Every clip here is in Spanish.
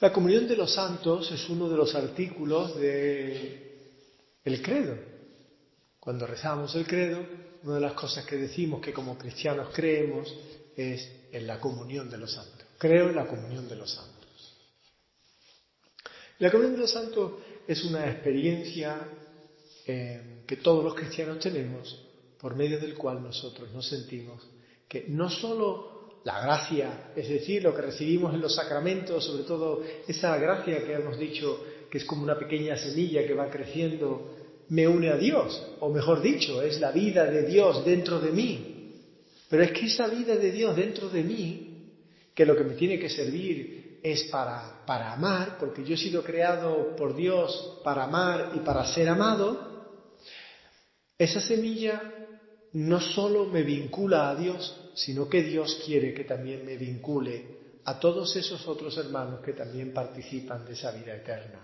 La comunión de los santos es uno de los artículos del credo. Cuando rezamos el credo, una de las cosas que decimos que como cristianos creemos es en la comunión de los santos. Creo en la comunión de los santos. La comunión de los santos es una experiencia eh, que todos los cristianos tenemos por medio del cual nosotros nos sentimos que no solo la gracia, es decir, lo que recibimos en los sacramentos, sobre todo esa gracia que hemos dicho que es como una pequeña semilla que va creciendo, me une a Dios, o mejor dicho, es la vida de Dios dentro de mí. Pero es que esa vida de Dios dentro de mí, que lo que me tiene que servir es para, para amar, porque yo he sido creado por Dios para amar y para ser amado, esa semilla no solo me vincula a Dios, sino que Dios quiere que también me vincule a todos esos otros hermanos que también participan de esa vida eterna.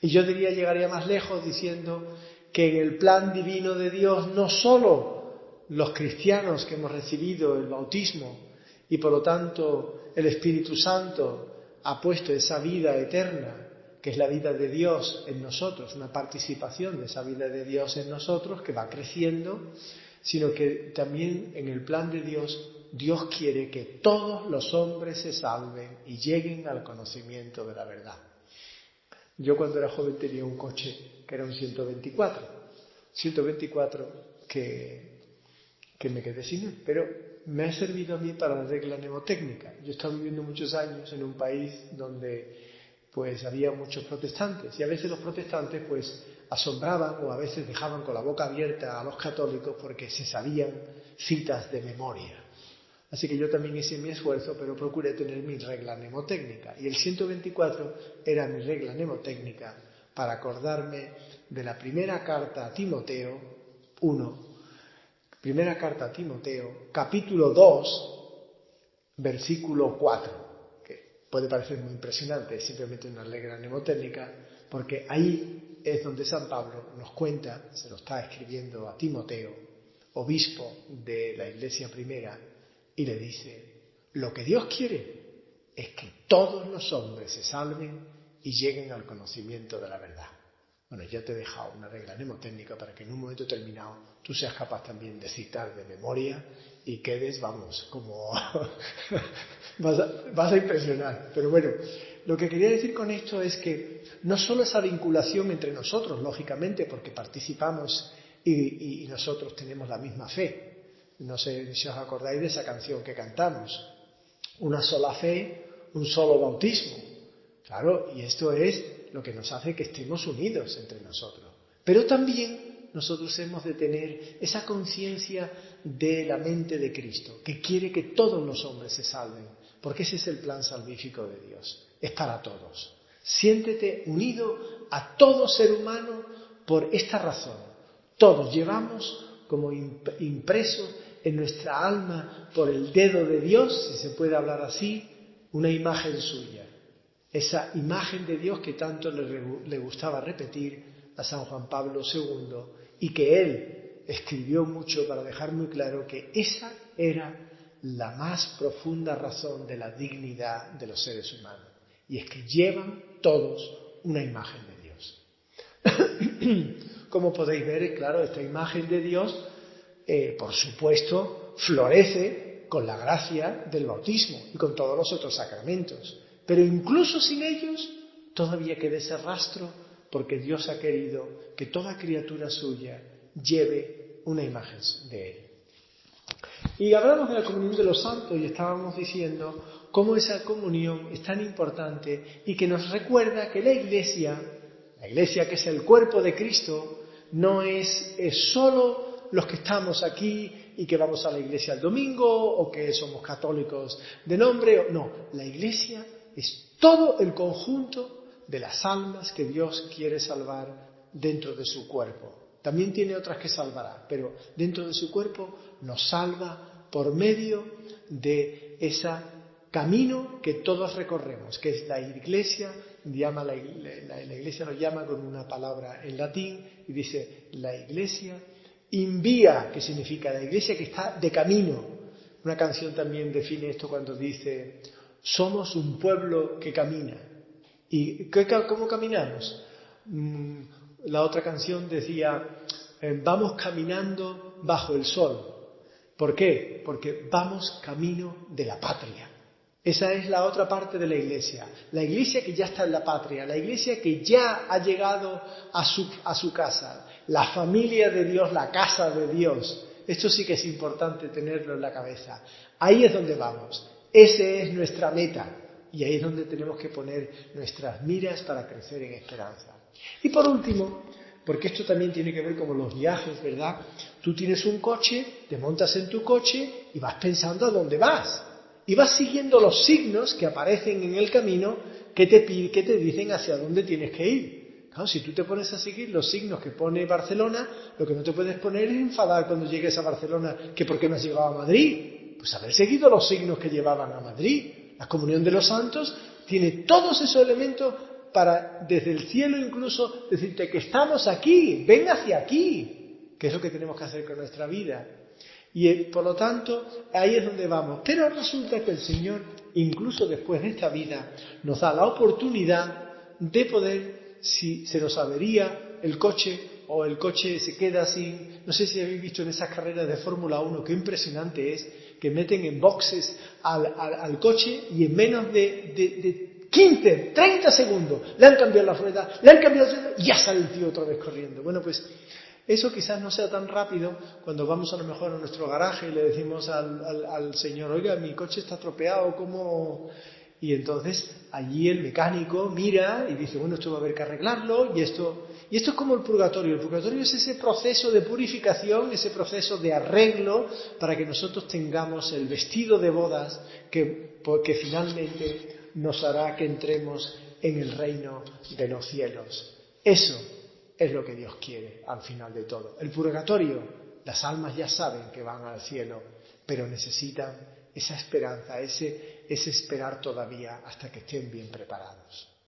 Y yo diría, llegaría más lejos diciendo que en el plan divino de Dios no solo los cristianos que hemos recibido el bautismo y por lo tanto el Espíritu Santo ha puesto esa vida eterna, que es la vida de Dios en nosotros, una participación de esa vida de Dios en nosotros que va creciendo, sino que también en el plan de Dios, Dios quiere que todos los hombres se salven y lleguen al conocimiento de la verdad. Yo cuando era joven tenía un coche que era un 124, 124 que, que me quedé sin él, pero me ha servido a mí para la regla mnemotécnica. Yo he estado viviendo muchos años en un país donde pues había muchos protestantes y a veces los protestantes pues asombraban o a veces dejaban con la boca abierta a los católicos porque se sabían citas de memoria. Así que yo también hice mi esfuerzo, pero procuré tener mi regla mnemotécnica. Y el 124 era mi regla mnemotécnica para acordarme de la primera carta a Timoteo 1, primera carta a Timoteo, capítulo 2, versículo 4, que puede parecer muy impresionante, es simplemente una regla mnemotécnica, porque ahí es donde San Pablo nos cuenta, se lo está escribiendo a Timoteo, obispo de la iglesia primera, y le dice, lo que Dios quiere es que todos los hombres se salven y lleguen al conocimiento de la verdad. Bueno, ya te he dejado una regla mnemotécnica para que en un momento determinado tú seas capaz también de citar de memoria y quedes, vamos, como vas, a, vas a impresionar. Pero bueno, lo que quería decir con esto es que no solo esa vinculación entre nosotros, lógicamente, porque participamos y, nosotros tenemos la misma fe. No sé si os acordáis de esa canción que cantamos. Una sola fe, un solo bautismo. Claro, y esto es lo que nos hace que estemos unidos entre nosotros. Pero también nosotros hemos de tener esa conciencia de la mente de Cristo, que quiere que todos los hombres se salven, porque ese es el plan salvífico de Dios es para todos. Siéntete unido a todo ser humano por esta razón. Todos llevamos como impreso en nuestra alma por el dedo de Dios, si se puede hablar así, una imagen suya. Esa imagen de Dios que tanto le, gustaba repetir a San Juan Pablo II y que él escribió mucho para dejar muy claro que esa era la más profunda razón de la dignidad de los seres humanos y es que llevan todos una imagen de Dios. Como podéis ver, claro, esta imagen de Dios, eh, por supuesto, florece con la gracia del bautismo y con todos los otros sacramentos. Pero incluso sin ellos, todavía queda ese rastro porque Dios ha querido que toda criatura suya lleve una imagen de Él. Y hablamos de la comunión de los santos y estábamos diciendo cómo esa comunión es tan importante y que nos recuerda que la Iglesia, la Iglesia que es el cuerpo de Cristo, no es, solo los que estamos aquí y que vamos a la Iglesia el domingo o que somos católicos de nombre. No, la Iglesia es todo el conjunto de las almas que Dios quiere salvar dentro de su cuerpo. También tiene otras que salvará, pero dentro de su cuerpo nos salva por medio de esa camino que todos recorremos, que es la iglesia, llama la, iglesia nos llama con una palabra en latín y dice la iglesia invía, que significa la iglesia que está de camino. Una canción también define esto cuando dice somos un pueblo que camina. ¿Y cómo caminamos? Mm, la otra canción decía, eh, vamos caminando bajo el sol. ¿Por qué? Porque vamos camino de la patria. Esa es la otra parte de la iglesia. La iglesia que ya está en la patria, la iglesia que ya ha llegado a su, a su casa, la familia de Dios, la casa de Dios. Esto sí que es importante tenerlo en la cabeza. Ahí es donde vamos. Esa es nuestra meta. Y ahí es donde tenemos que poner nuestras miras para crecer en esperanza. Y por último, porque esto también tiene que ver con los viajes, ¿verdad? Tú tienes un coche, te montas en tu coche y vas pensando a dónde vas. Y vas siguiendo los signos que aparecen en el camino que te, que te dicen hacia dónde tienes que ir. Claro, si tú te pones a seguir los signos que pone Barcelona, lo que no te puedes poner es enfadar cuando llegues a Barcelona que por qué no has llegado a Madrid. Pues haber seguido los signos que llevaban a Madrid. La comunión de los santos tiene todos esos elementos para, desde el cielo incluso, decirte que estamos aquí, ven hacia aquí, que es lo que tenemos que hacer con nuestra vida. Y eh, por lo tanto, ahí es donde vamos. Pero resulta que el Señor, incluso después de esta vida, nos da la oportunidad de poder, si se nos avería el coche o el coche se queda sin, no sé si habéis visto en esas carreras de Fórmula 1, qué impresionante es, que meten en boxes al, coche y en menos de, de, 15, 30 segundos le han cambiado la rueda, le han cambiado y ya sale el tío otra vez corriendo. Bueno, pues eso quizás no sea tan rápido cuando vamos a lo mejor a nuestro garaje y le decimos al, al señor, oiga, mi coche está estropeado, ¿cómo...? Y entonces allí el mecánico mira y dice, bueno, esto va a haber que arreglarlo y esto... Y esto es como el purgatorio. El purgatorio es ese proceso de purificación, ese proceso de arreglo para que nosotros tengamos el vestido de bodas que, que finalmente nos hará que entremos en el reino de los cielos. Eso es lo que Dios quiere al final de todo. El purgatorio, las almas ya saben que van al cielo, pero necesitan esa esperanza, ese, ese esperar todavía hasta que estén bien preparados.